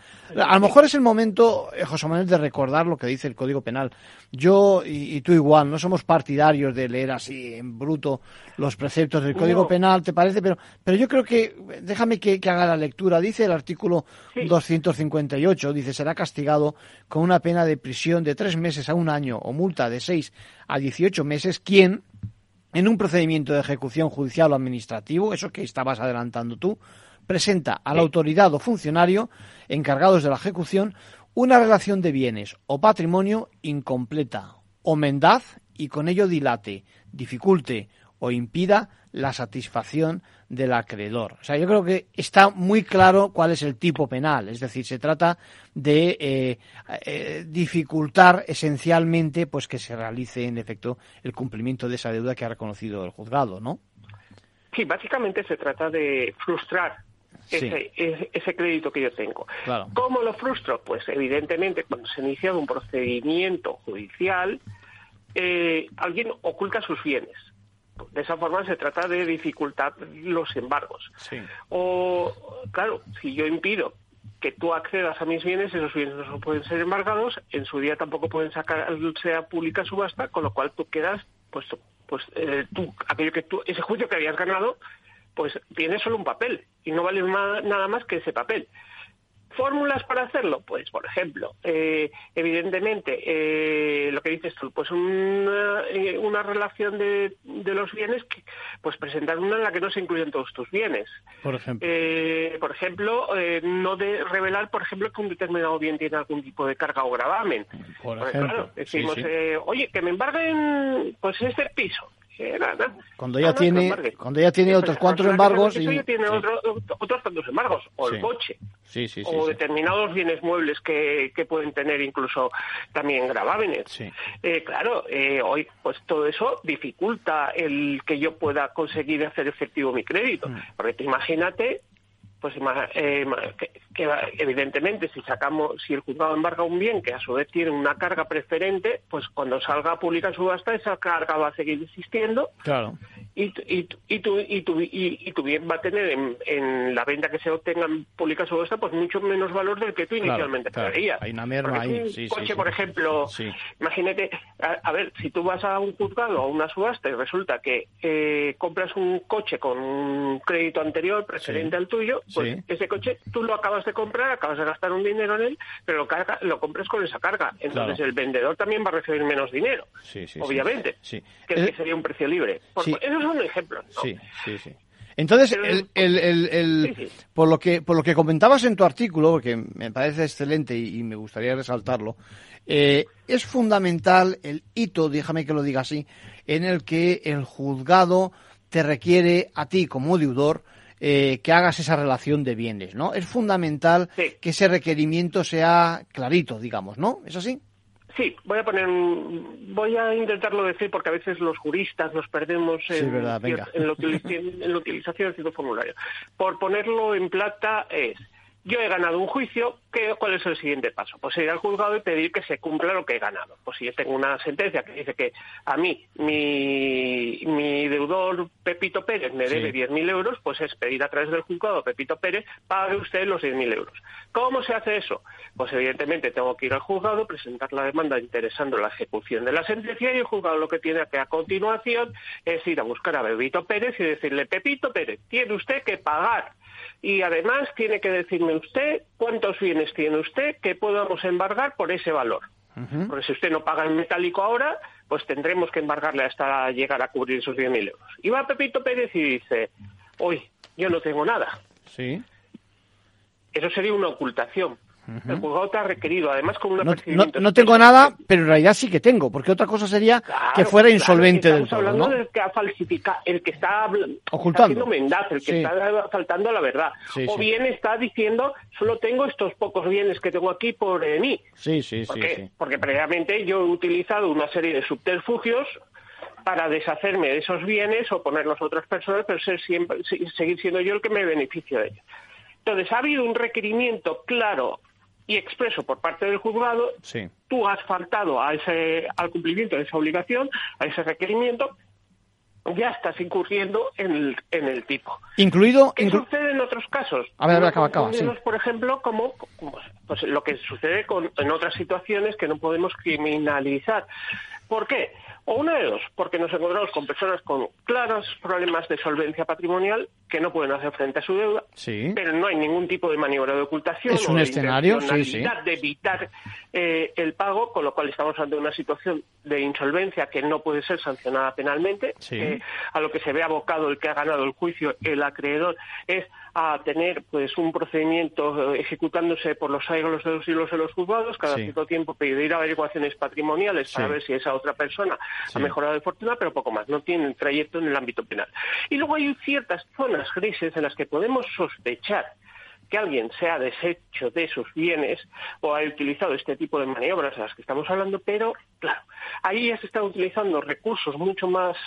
A lo mejor es el momento, eh, José Manuel, de recordar lo que dice el Código Penal. Yo y tú igual, no somos partidarios de leer así en bruto los preceptos del Código Penal, ¿te parece? Pero, pero yo creo que, déjame que, haga la lectura. Dice el artículo 258, dice, será castigado con una pena de prisión de tres meses a un año o multa de seis a dieciocho meses quien, en un procedimiento de ejecución judicial o administrativo, eso que estabas adelantando tú, presenta a la autoridad o funcionario encargados de la ejecución una relación de bienes o patrimonio incompleta o mendaz y con ello dilate, dificulte o impida la satisfacción del acreedor. O sea, yo creo que está muy claro cuál es el tipo penal, es decir, se trata de eh, eh, dificultar esencialmente pues que se realice en efecto el cumplimiento de esa deuda que ha reconocido el juzgado, ¿no? Sí, básicamente se trata de frustrar ese, ese, crédito que yo tengo. ¿Cómo lo frustro? Pues evidentemente cuando se ha iniciado un procedimiento judicial, eh, alguien oculta sus bienes. De esa forma se trata de dificultar los embargos. O, claro, si yo impido que tú accedas a mis bienes, esos bienes no pueden ser embargados, en su día tampoco pueden sacar, sea pública subasta, con lo cual tú quedas, pues, pues eh, tú, aquello que tú, ese juicio que habías ganado, pues tiene solo un papel y no vale nada más que ese papel. ¿Fórmulas para hacerlo? Pues, por ejemplo, eh, evidentemente, eh, lo que dices tú, pues una, eh, una relación de, de, los bienes, que, pues presentar una en la que no se incluyen todos tus bienes. Por ejemplo. por ejemplo, no de revelar, por ejemplo, que un determinado bien tiene algún tipo de carga o gravamen. Por ejemplo. decimos, oye, que me embarguen pues este piso Cuando ya tiene, cuando ya tiene otros cuantos embargos. Y... Ya tiene otros tantos embargos, o el coche, o determinados bienes muebles que, que pueden tener incluso también gravámenes. Eh, claro, eh, hoy pues todo eso dificulta el que yo pueda conseguir hacer efectivo mi crédito. Mm. Porque imagínate pues eh, que, evidentemente si sacamos si el juzgado embarga un bien que a su vez tiene una carga preferente pues cuando salga pública subasta esa carga va a seguir existiendo. Claro. Y, y, y, tu, y, tu, y, tu bien va a tener en, la venta que se obtenga en pública subasta pues mucho menos valor del que tú inicialmente claro, hay una merma ahí un coche por ejemplo imagínate a, ver si tú vas a un juzgado a una subasta y resulta que eh, compras un coche con un crédito anterior preferente al tuyo pues ese coche tú lo acabas de comprar, acabas de gastar un dinero en él, pero lo, carga, lo compras con esa carga. Entonces el vendedor también va a recibir menos dinero, obviamente, que, el que sería un precio libre. Por, Esos son ejemplos. Sí, sí, sí. Entonces, el, el, el, por lo que por lo que comentabas en tu artículo, porque me parece excelente y, me gustaría resaltarlo, eh, es fundamental el hito, déjame que lo diga así, en el que el juzgado te requiere a ti como deudor eh, que hagas esa relación de bienes, ¿no? Es fundamental que ese requerimiento sea clarito, digamos, ¿no? ¿Es así? Sí, voy a poner, voy a intentarlo decir porque a veces los juristas nos perdemos en, en, la, en la utilización de cierto formulario. Por ponerlo en plata es, yo he ganado un juicio, ¿qué, ¿cuál es el siguiente paso? Pues ir al juzgado y pedir que se cumpla lo que he ganado. Pues si yo tengo una sentencia que dice que a mí mi, mi deudor Pepito Pérez me debe 10.000 euros, pues es pedir a través del juzgado Pepito Pérez, pague usted los 10.000 euros. ¿Cómo se hace eso? Pues evidentemente tengo que ir al juzgado, presentar la demanda interesando la ejecución de la sentencia y el juzgado lo que tiene que a continuación es ir a buscar a Pepito Pérez y decirle, Pepito Pérez, tiene usted que pagar y además tiene que decirme usted cuántos bienes tiene usted que podamos embargar por ese valor. Porque si usted no paga en metálico ahora, pues tendremos que embargarle hasta llegar a cubrir esos 10.000 euros. Y va Pepito Pérez y dice, hoy yo no tengo nada. Sí. Eso sería una ocultación. El juzgado te ha requerido, además con una no, no, tengo nada, pero en realidad sí que tengo, porque otra cosa sería que fuera insolvente del todo. hablando ¿no? del que ha falsificado, el que está ocultando, mendaz, el que está faltando a la verdad. o bien está diciendo, solo tengo estos pocos bienes que tengo aquí por mí. Sí, sí, porque, sí, Porque previamente yo he utilizado una serie de subterfugios para deshacerme de esos bienes o ponerlos a otras personas, pero ser siempre, seguir siendo yo el que me beneficio de ellos. Entonces, ha habido un requerimiento claro y expreso por parte del juzgado, tú has faltado a ese, al cumplimiento de esa obligación, a ese requerimiento, ya estás incurriendo en el, en el tipo. Incluido. ¿Qué sucede en otros casos? A ver, acaba, acaba. Por ejemplo, como, pues, lo que sucede con, en otras situaciones que no podemos criminalizar. ¿Por qué? O una de dos, porque nos encontramos con personas con claros problemas de solvencia patrimonial que no pueden hacer frente a su deuda, pero no hay ningún tipo de maniobra de ocultación es un o de escenario, sí, de evitar eh, el pago, con lo cual estamos ante una situación de insolvencia que no puede ser sancionada penalmente. Eh, a lo que se ve abocado el que ha ganado el juicio, el acreedor, es a tener pues un procedimiento eh, ejecutándose por los de los siglos de los juzgados, cada cierto tiempo pedir averiguaciones patrimoniales para ver si esa otra persona ha mejorado de fortuna, pero poco más, no tiene trayecto en el ámbito penal. Y luego hay ciertas zonas grises en las que podemos sospechar que alguien se ha deshecho de sus bienes o ha utilizado este tipo de maniobras de las que estamos hablando, pero claro, ahí ya se están utilizando recursos mucho más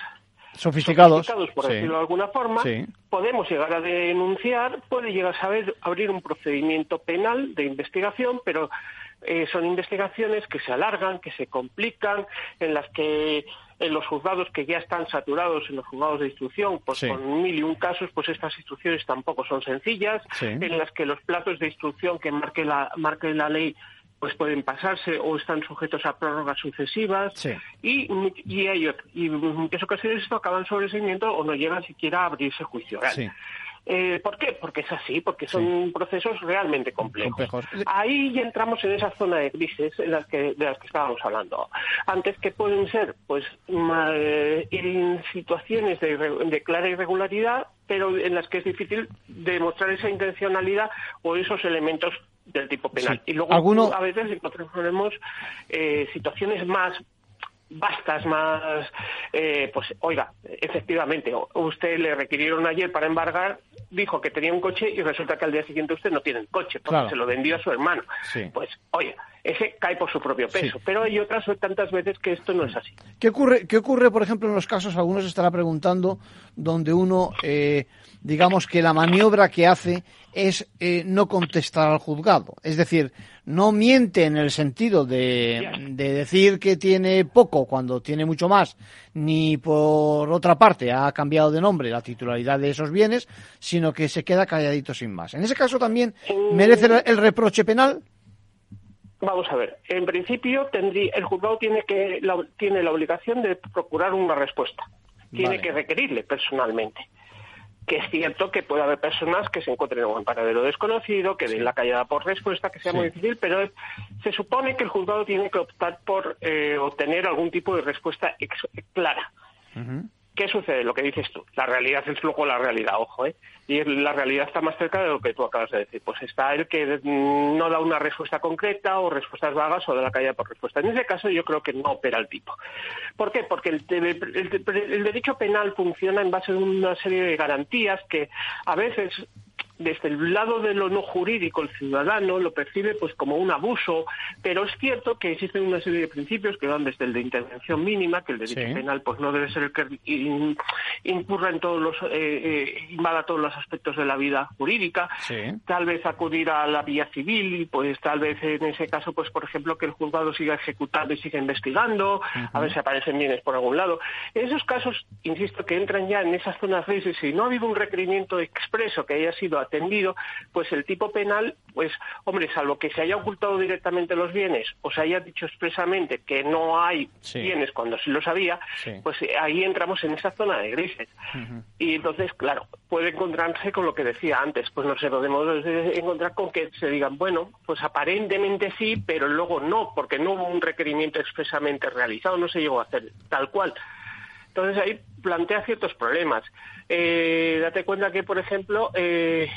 sofisticados, por decirlo de alguna forma, podemos llegar a denunciar, puede llegar a saber, abrir un procedimiento penal de investigación, pero eh, son investigaciones que se alargan, que se complican, en las que en los juzgados que ya están saturados, en los juzgados de instrucción, pues con mil y un casos, pues estas instrucciones tampoco son sencillas, en las que los plazos de instrucción que marque la, marque la ley pues pueden pasarse o están sujetos a prórrogas sucesivas. Y, y, y en muchas ocasiones esto acaba en sobreseimiento o no llegan siquiera a abrirse juicio eh, ¿Por qué? Porque es así, porque son procesos realmente complejos. Ahí ya entramos en esa zona de crisis en las que, de las que estábamos hablando. Antes que pueden ser, pues, eh, en situaciones de, clara irregularidad, pero en las que es difícil demostrar esa intencionalidad o esos elementos del tipo penal. Y luego a veces encontramos eh, situaciones más bastas, más, eh, pues oiga, efectivamente, usted le requirieron ayer para embargar, dijo que tenía un coche y resulta que al día siguiente usted no tiene el coche porque se lo vendió a su hermano. Pues, oye, ese cae por su propio peso. Pero hay otras tantas veces que esto no es así. ¿Qué ocurre, qué ocurre por ejemplo, en los casos, algunos estará preguntando, donde uno, eh, digamos que la maniobra que hace es eh, no contestar al juzgado? Es decir, no miente en el sentido de, de, decir que tiene poco cuando tiene mucho más, ni por otra parte ha cambiado de nombre la titularidad de esos bienes, sino que se queda calladito sin más. En ese caso también merece el reproche penal. Vamos a ver, en principio tendría, el juzgado tiene, que, la, tiene la obligación de procurar una respuesta, tiene que requerirle personalmente. Que es cierto que puede haber personas que se encuentren en un paradero desconocido, que den la callada por respuesta, que sea muy difícil, pero se supone que el juzgado tiene que optar por eh, obtener algún tipo de respuesta clara. ¿Qué sucede? Lo que dices tú. La realidad es luego la realidad, ojo, ¿eh? Y la realidad está más cerca de lo que tú acabas de decir. Pues está el que no da una respuesta concreta o respuestas vagas o de la calle por respuesta. En ese caso yo creo que no opera el tipo. ¿Por qué? Porque el, el derecho penal funciona en base a una serie de garantías que a veces desde el lado de lo no jurídico el ciudadano lo percibe pues como un abuso, pero es cierto que existen una serie de principios que van desde el de intervención mínima, que el derecho penal pues no debe ser el que incurra en todos los, eh, eh, invada todos los aspectos de la vida jurídica, tal vez acudir a la vía civil, pues tal vez en ese caso pues por ejemplo que el juzgado siga ejecutando y siga investigando, a ver si aparecen bienes por algún lado. En esos casos, insisto, que entran ya en esas zonas grises y no ha habido un requerimiento expreso que haya sido atendido, pues el tipo penal, pues hombre, salvo que se haya ocultado directamente los bienes o se haya dicho expresamente que no hay bienes cuando sí los había, pues eh, ahí entramos en esa zona de grises. Y entonces, claro, puede encontrarse con lo que decía antes, pues no sé, podemos encontrar con que se digan, bueno, pues aparentemente sí, pero luego no, porque no hubo un requerimiento expresamente realizado, no se llegó a hacer tal cual. Entonces ahí plantea ciertos problemas. Eh, date cuenta que, por ejemplo, eh,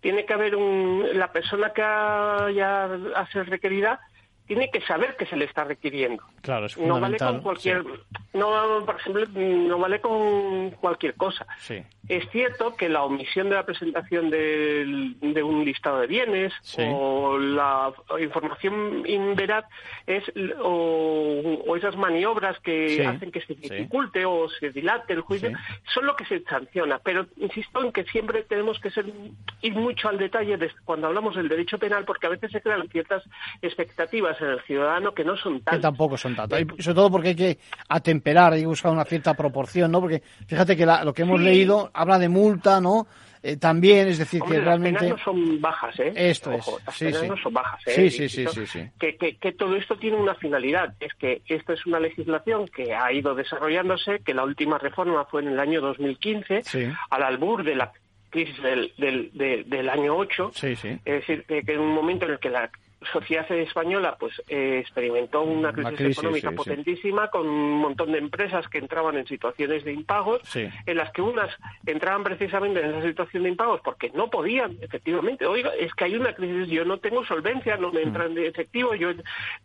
tiene que haber un, la persona que haya a ser requerida tiene que saber que se le está requiriendo. Claro, es No vale con cualquier, no, por ejemplo, no vale con cualquier cosa. Sí. Es cierto que la omisión de la presentación de, un listado de bienes o la información inveraz es o, esas maniobras que hacen que se dificulte o se dilate el juicio son lo que se sanciona. Pero insisto en que siempre tenemos que ser ir mucho al detalle cuando hablamos del derecho penal porque a veces se crean ciertas expectativas en el ciudadano que no son tantas. Que tampoco son tantas. sobre todo porque hay que atemperar, que buscar una cierta proporción, ¿no? Porque fíjate que lo que hemos leído habla de multa, ¿no? Eh, también, es decir, que realmente... Las penas no son bajas, ¿eh? Esto es, las sí, penas no son bajas, ¿eh? Sí, sí, sí, sí, sí. Que, que, que, todo esto tiene una finalidad, es que esto es una legislación que ha ido desarrollándose, que la última reforma fue en el año 2015, al albur de la crisis del, del, del, año 8, sí, sí. es decir, que, que en un momento en el que la sociedad española pues eh, experimentó una crisis, económica potentísima con un montón de empresas que entraban en situaciones de impagos, en las que unas entraban precisamente en esa situación de impagos porque no podían, efectivamente. Oiga, es que hay una crisis, yo no tengo solvencia, no me mm. entran de efectivo, yo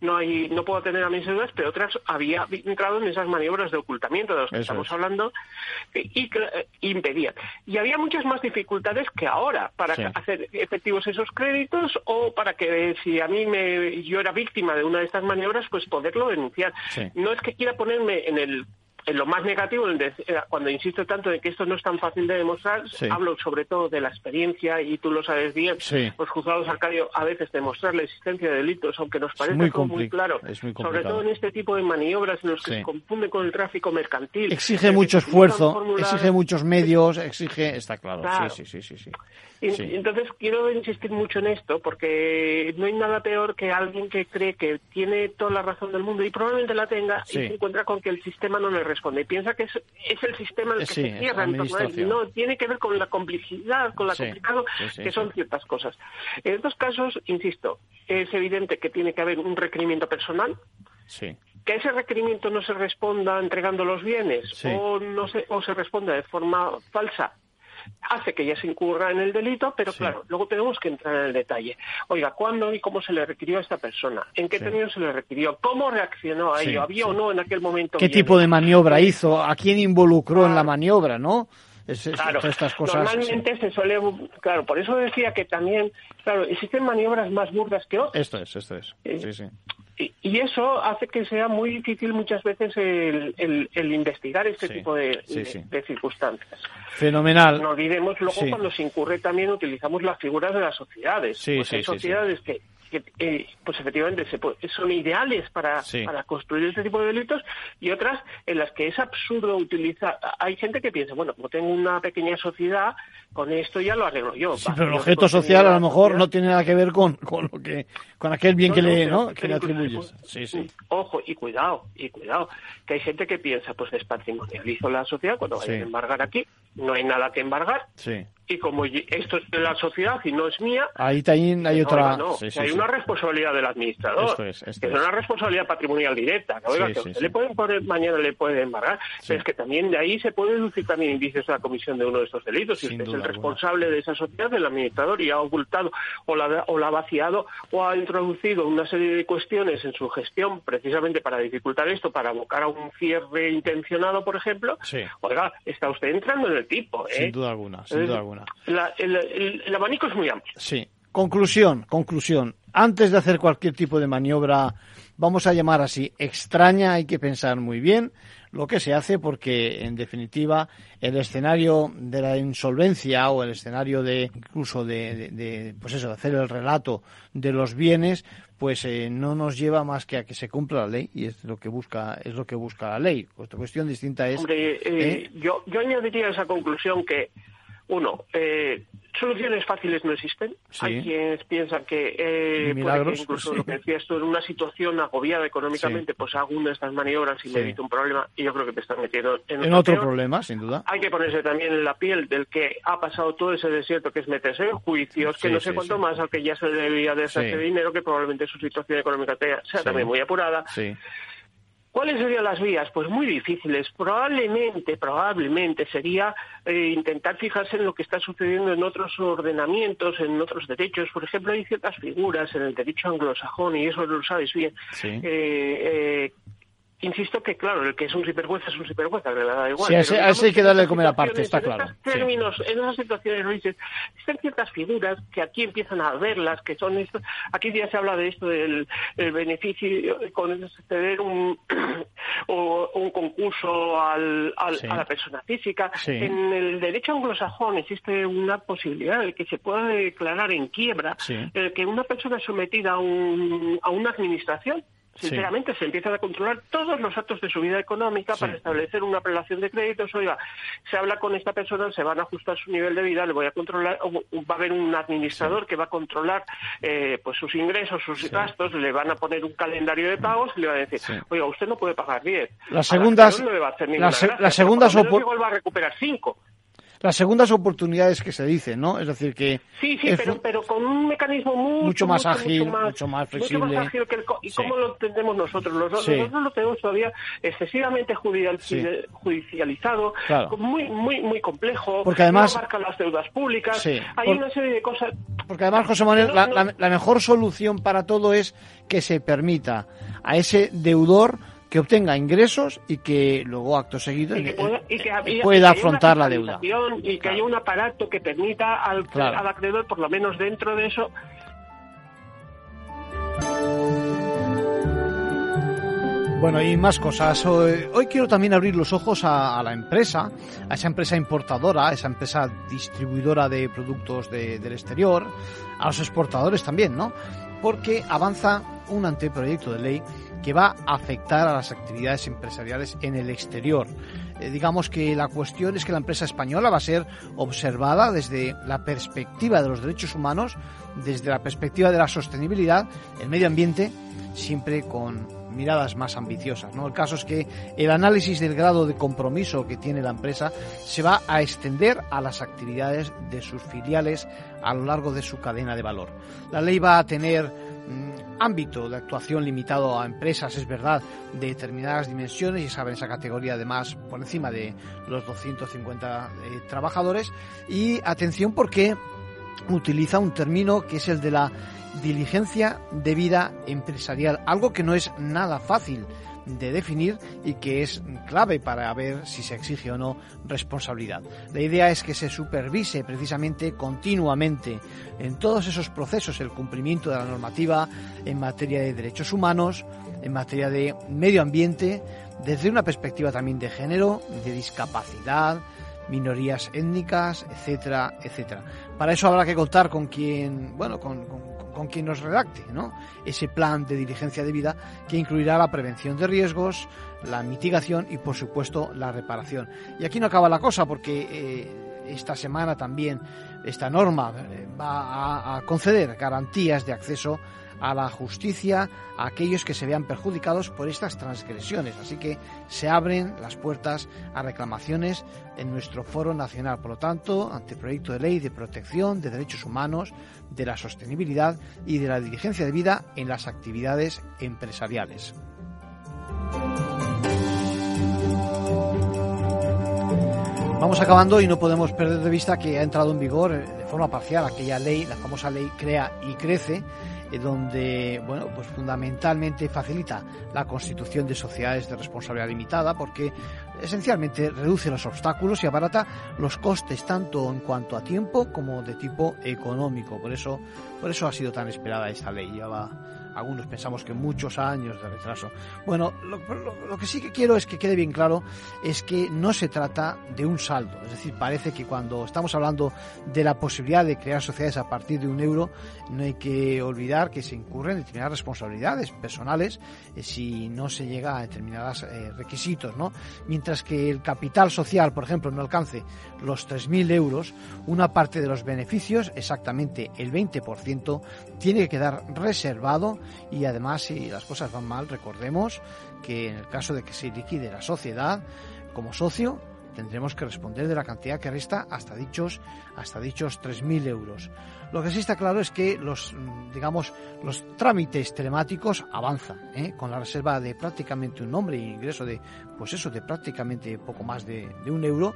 no hay, no puedo tener a mis deudas, pero otras había entrado en esas maniobras de ocultamiento de las que estamos hablando y, eh, impedían. Y había muchas más dificultades que ahora para hacer efectivos esos créditos o para que si mí me, yo era víctima de una de estas maniobras, pues poderlo denunciar. No es que quiera ponerme en el en lo más negativo, eh, cuando insisto tanto de que esto no es tan fácil de demostrar, hablo sobre todo de la experiencia y tú lo sabes bien. Los juzgados, Arcadio, a veces demostrar la existencia de delitos, aunque nos parece muy, muy claro, sobre todo en este tipo de maniobras en los que se confunde con el tráfico mercantil. Exige mucho esfuerzo, exige muchos medios, exige, está claro. Sí, sí, sí, sí. Entonces quiero insistir mucho en esto porque no hay nada peor que alguien que cree que tiene toda la razón del mundo y probablemente la tenga y se encuentra con que el sistema no le responde y piensa que es, es el sistema el que se cierra en torno a él. No, tiene que ver con la complicidad, con la complicado que son ciertas cosas. En estos casos, insisto, es evidente que tiene que haber un requerimiento personal. que ese requerimiento no se responda entregando los bienes o no se, o se responda de forma falsa hace que ya se incurra en el delito, pero claro, luego tenemos que entrar en el detalle. Oiga, ¿cuándo y cómo se le requirió a esta persona? ¿En qué términos se le requirió? ¿Cómo reaccionó a ello? ¿Había o no en aquel momento? ¿Qué tipo de maniobra hizo? ¿A quién involucró en la maniobra, no? claro, estas cosas, normalmente se suele, claro, por eso decía que también, claro, existen maniobras más burdas que otras. Esto es, esto es, Eh, sí, sí. Y, eso hace que sea muy difícil muchas veces el, el- el investigar este Sí, tipo de, sí, de- sí. de circunstancias. Fenomenal. No olvidemos luego cuando se incurre también utilizamos las figuras de las sociedades. Sí, Pues sí, hay sociedades que, que, eh, pues efectivamente se puede- son ideales para, Sí. para construir este tipo de delitos y otras en las que es absurdo utilizar. Hay gente que piensa, bueno, como tengo una pequeña sociedad, con esto ya lo arreglo yo. Sí, pero el objeto social a lo mejor no tiene nada que ver con, con lo que con aquel bien No, que no, le no que le atribuyes. Sí, sí. Ojo, y cuidado, y cuidado, que hay gente que piensa, pues despatrimonializo la sociedad cuando vaya Sí. a embargar aquí, no hay nada que embargar, Sí. Y como esto es de la sociedad y no es mía, Ahí también hay no, otra. no, sí, sí, hay sí. una responsabilidad del administrador, Esto es, esto que es es. una responsabilidad patrimonial directa, que, oiga, Sí, que sí, usted sí. le pueden poner, mañana le puede embargar, pero es que también de ahí se puede deducir también indicios de la comisión de uno de estos delitos, si Sin usted es el alguna. responsable de esa sociedad, del administrador, y ha ocultado o la, o la ha vaciado o ha introducido una serie de cuestiones en su gestión precisamente para dificultar esto, para abocar a un cierre intencionado, por ejemplo, Sí. oiga, está usted entrando en el tipo, ¿eh? Sin duda alguna, sin duda alguna. La- el, el- el abanico es muy amplio. Sí. Conclusión, conclusión. Antes de hacer cualquier tipo de maniobra, vamos a llamar así, extraña, hay que pensar muy bien lo que se hace porque, en definitiva, el escenario de la insolvencia o el escenario de incluso de, de- de, pues eso, de hacer el relato de los bienes, pues eh, no nos lleva más que a que se cumpla la ley y es lo que busca es lo que busca la ley. Otra cuestión distinta es Hombre, eh, ¿eh? yo, yo añadiría a esa conclusión que, uno, eh, soluciones fáciles no existen. Sí. Hay quienes piensan que, eh, puede Milagros, que incluso sí. lo que decías tú, en una situación agobiada económicamente, pues hago una de estas maniobras y Sí. me evito un problema. Y yo creo que te estás metiendo en, en otro problema, sin duda. Hay que ponerse también en la piel del que ha pasado todo ese desierto, que es meterse en juicios, que Sí, no sé sí, cuánto sí. más, al que ya se le debía de ese Sí. dinero, que probablemente su situación económica sea Sí. también muy apurada. ¿Cuáles serían las vías? Pues muy difíciles. Probablemente, probablemente sería eh, intentar fijarse en lo que está sucediendo en otros ordenamientos, en otros derechos. Por ejemplo, hay ciertas figuras en el derecho anglosajón, y eso lo sabes bien, Sí. eh, eh, Insisto que, claro, el que es un sinvergüenza es un sinvergüenza, que le da igual. Sí, a ese- pero a ese hay que darle de comer aparte, está claro. En estos términos, en esas situaciones, Luis, existen ciertas figuras que aquí empiezan a verlas, que son esto. Aquí ya se habla de esto del el beneficio con ceder un, o un concurso al, al- Sí. a la persona física. Sí. En el derecho anglosajón existe una posibilidad de que se pueda declarar en quiebra el que una persona sometida a, un, a una administración Sí. sinceramente se empiezan a controlar todos los actos de su vida económica Sí. para establecer una relación de créditos. Oiga, se habla con esta persona, se van a ajustar su nivel de vida, le voy a controlar, o va a haber un administrador que va a controlar eh, pues sus ingresos, sus gastos, le van a poner un calendario de pagos y le va a decir, oiga, usted no puede pagar 10. Las A la segundas- acreedor no le va a hacer las ninguna se- las segundas va a recuperar 5. Las segundas oportunidades que se dicen, ¿no? Es decir, que Sí, sí, pero, pero con un mecanismo mucho, Mucho más ágil, mucho más flexible. Mucho más ágil que el co- ¿Y Sí. cómo lo entendemos nosotros? Los- Sí. Nosotros lo tenemos todavía excesivamente judicial- Sí. judicializado, Claro. muy, muy, muy complejo. Porque además- No abarca las deudas públicas. Hay por- una serie de cosas. Porque además, José Manuel, No, la, no. la- la mejor solución para todo es que se permita a ese deudor que obtenga ingresos y que luego, acto seguido, Y que eh, pueda, y que había- pueda que haya afrontar la deuda. Y que haya un aparato que permita al, Claro. al acreedor, por lo menos dentro de eso, Bueno, y más cosas. Hoy, hoy quiero también abrir los ojos a, a la empresa, a esa empresa importadora, a esa empresa distribuidora de productos de- del exterior, a los exportadores también, ¿no? Porque avanza un anteproyecto de ley que va a afectar a las actividades empresariales en el exterior. Eh, digamos que la cuestión es que la empresa española va a ser observada desde la perspectiva de los derechos humanos, desde la perspectiva de la sostenibilidad, el medio ambiente, siempre con miradas más ambiciosas. ¿no? El caso es que el análisis del grado de compromiso que tiene la empresa se va a extender a las actividades de sus filiales a lo largo de su cadena de valor. La ley va a tener ámbito de actuación limitado a empresas, es verdad, de determinadas dimensiones, y saben esa categoría además por encima de los 250 eh, trabajadores. Y atención porque utiliza un término que es el de la diligencia de vida empresarial, algo que no es nada fácil de definir y que es clave para ver si se exige o no responsabilidad. La idea es que se supervise precisamente continuamente en todos esos procesos el cumplimiento de la normativa en materia de derechos humanos, en materia de medio ambiente, desde una perspectiva también de género, de discapacidad, minorías étnicas, etcétera, etcétera. Para eso habrá que contar con quien, bueno, con, con quien nos redacte ¿no? ese plan de diligencia de vida que incluirá la prevención de riesgos, la mitigación y, por supuesto, la reparación. Y aquí no acaba la cosa porque eh, esta semana también esta norma eh, va a conceder garantías de acceso a la justicia a aquellos que se vean perjudicados por estas transgresiones. Así que se abren las puertas a reclamaciones en nuestro foro nacional. Por lo tanto, ante el de ley de protección de derechos humanos, de la sostenibilidad y de la diligencia de vida en las actividades empresariales. Vamos acabando y no podemos perder de vista que ha entrado en vigor de forma parcial aquella ley, la famosa ley Crea y Crece, donde, bueno, pues fundamentalmente facilita la constitución de sociedades de responsabilidad limitada porque esencialmente reduce los obstáculos y abarata los costes tanto en cuanto a tiempo como de tipo económico. Por eso, por eso ha sido tan esperada esta ley. Lleva algunos pensamos que muchos años de retraso. Bueno, lo, que sí que quiero es que quede bien claro es que no se trata de un saldo. Es decir, parece que cuando estamos hablando de la posibilidad de crear sociedades a partir de un euro, no hay que olvidar que se incurren determinadas responsabilidades personales eh, si no se llega a determinados eh, requisitos, ¿no? Mientras que el capital social, por ejemplo, no alcance los 3.000 euros, una parte de los beneficios, exactamente el 20%, tiene que quedar reservado y además si las cosas van mal recordemos que en el caso de que se liquide la sociedad como socio tendremos que responder de la cantidad que resta hasta dichos hasta dichos 3.000 euros. Lo que sí está claro es que los, digamos, los trámites telemáticos avanzan, ¿eh? con la reserva de prácticamente un nombre y ingreso de, pues eso, de prácticamente poco más de, un euro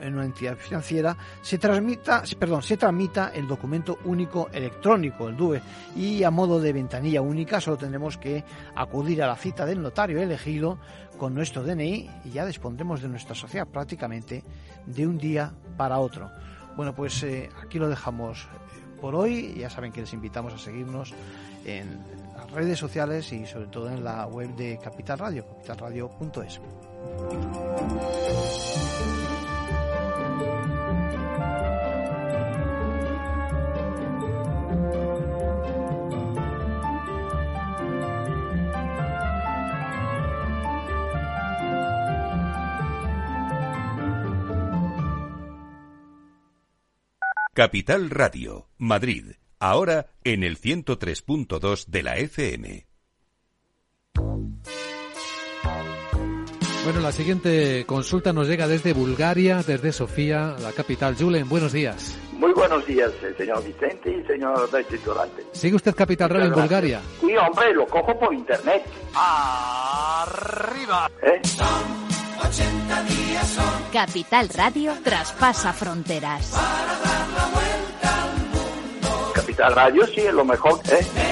en una entidad financiera, se transmita, perdón, se tramita el documento único electrónico, el DUE, y a modo de ventanilla única solo tendremos que acudir a la cita del notario elegido con nuestro DNI y ya dispondremos de nuestra sociedad prácticamente de un día para otro. Bueno, pues eh, aquí lo dejamos por hoy. Ya saben que les invitamos a seguirnos en las redes sociales y sobre todo en la web de Capital Radio, capitalradio.es. Capital Radio, Madrid, ahora en el 103.2 de la FM. Bueno, la siguiente consulta nos llega desde Bulgaria, desde Sofía, la capital. Julen, buenos días. Muy buenos días, eh, señor Vicente y señor titulante. ¿Sigue usted Capital Radio en Bulgaria? Sí, hombre, lo cojo por internet. ¡Arriba! ¿Eh? Capital Radio traspasa fronteras. Capital Radio sí es lo mejor, ¿eh?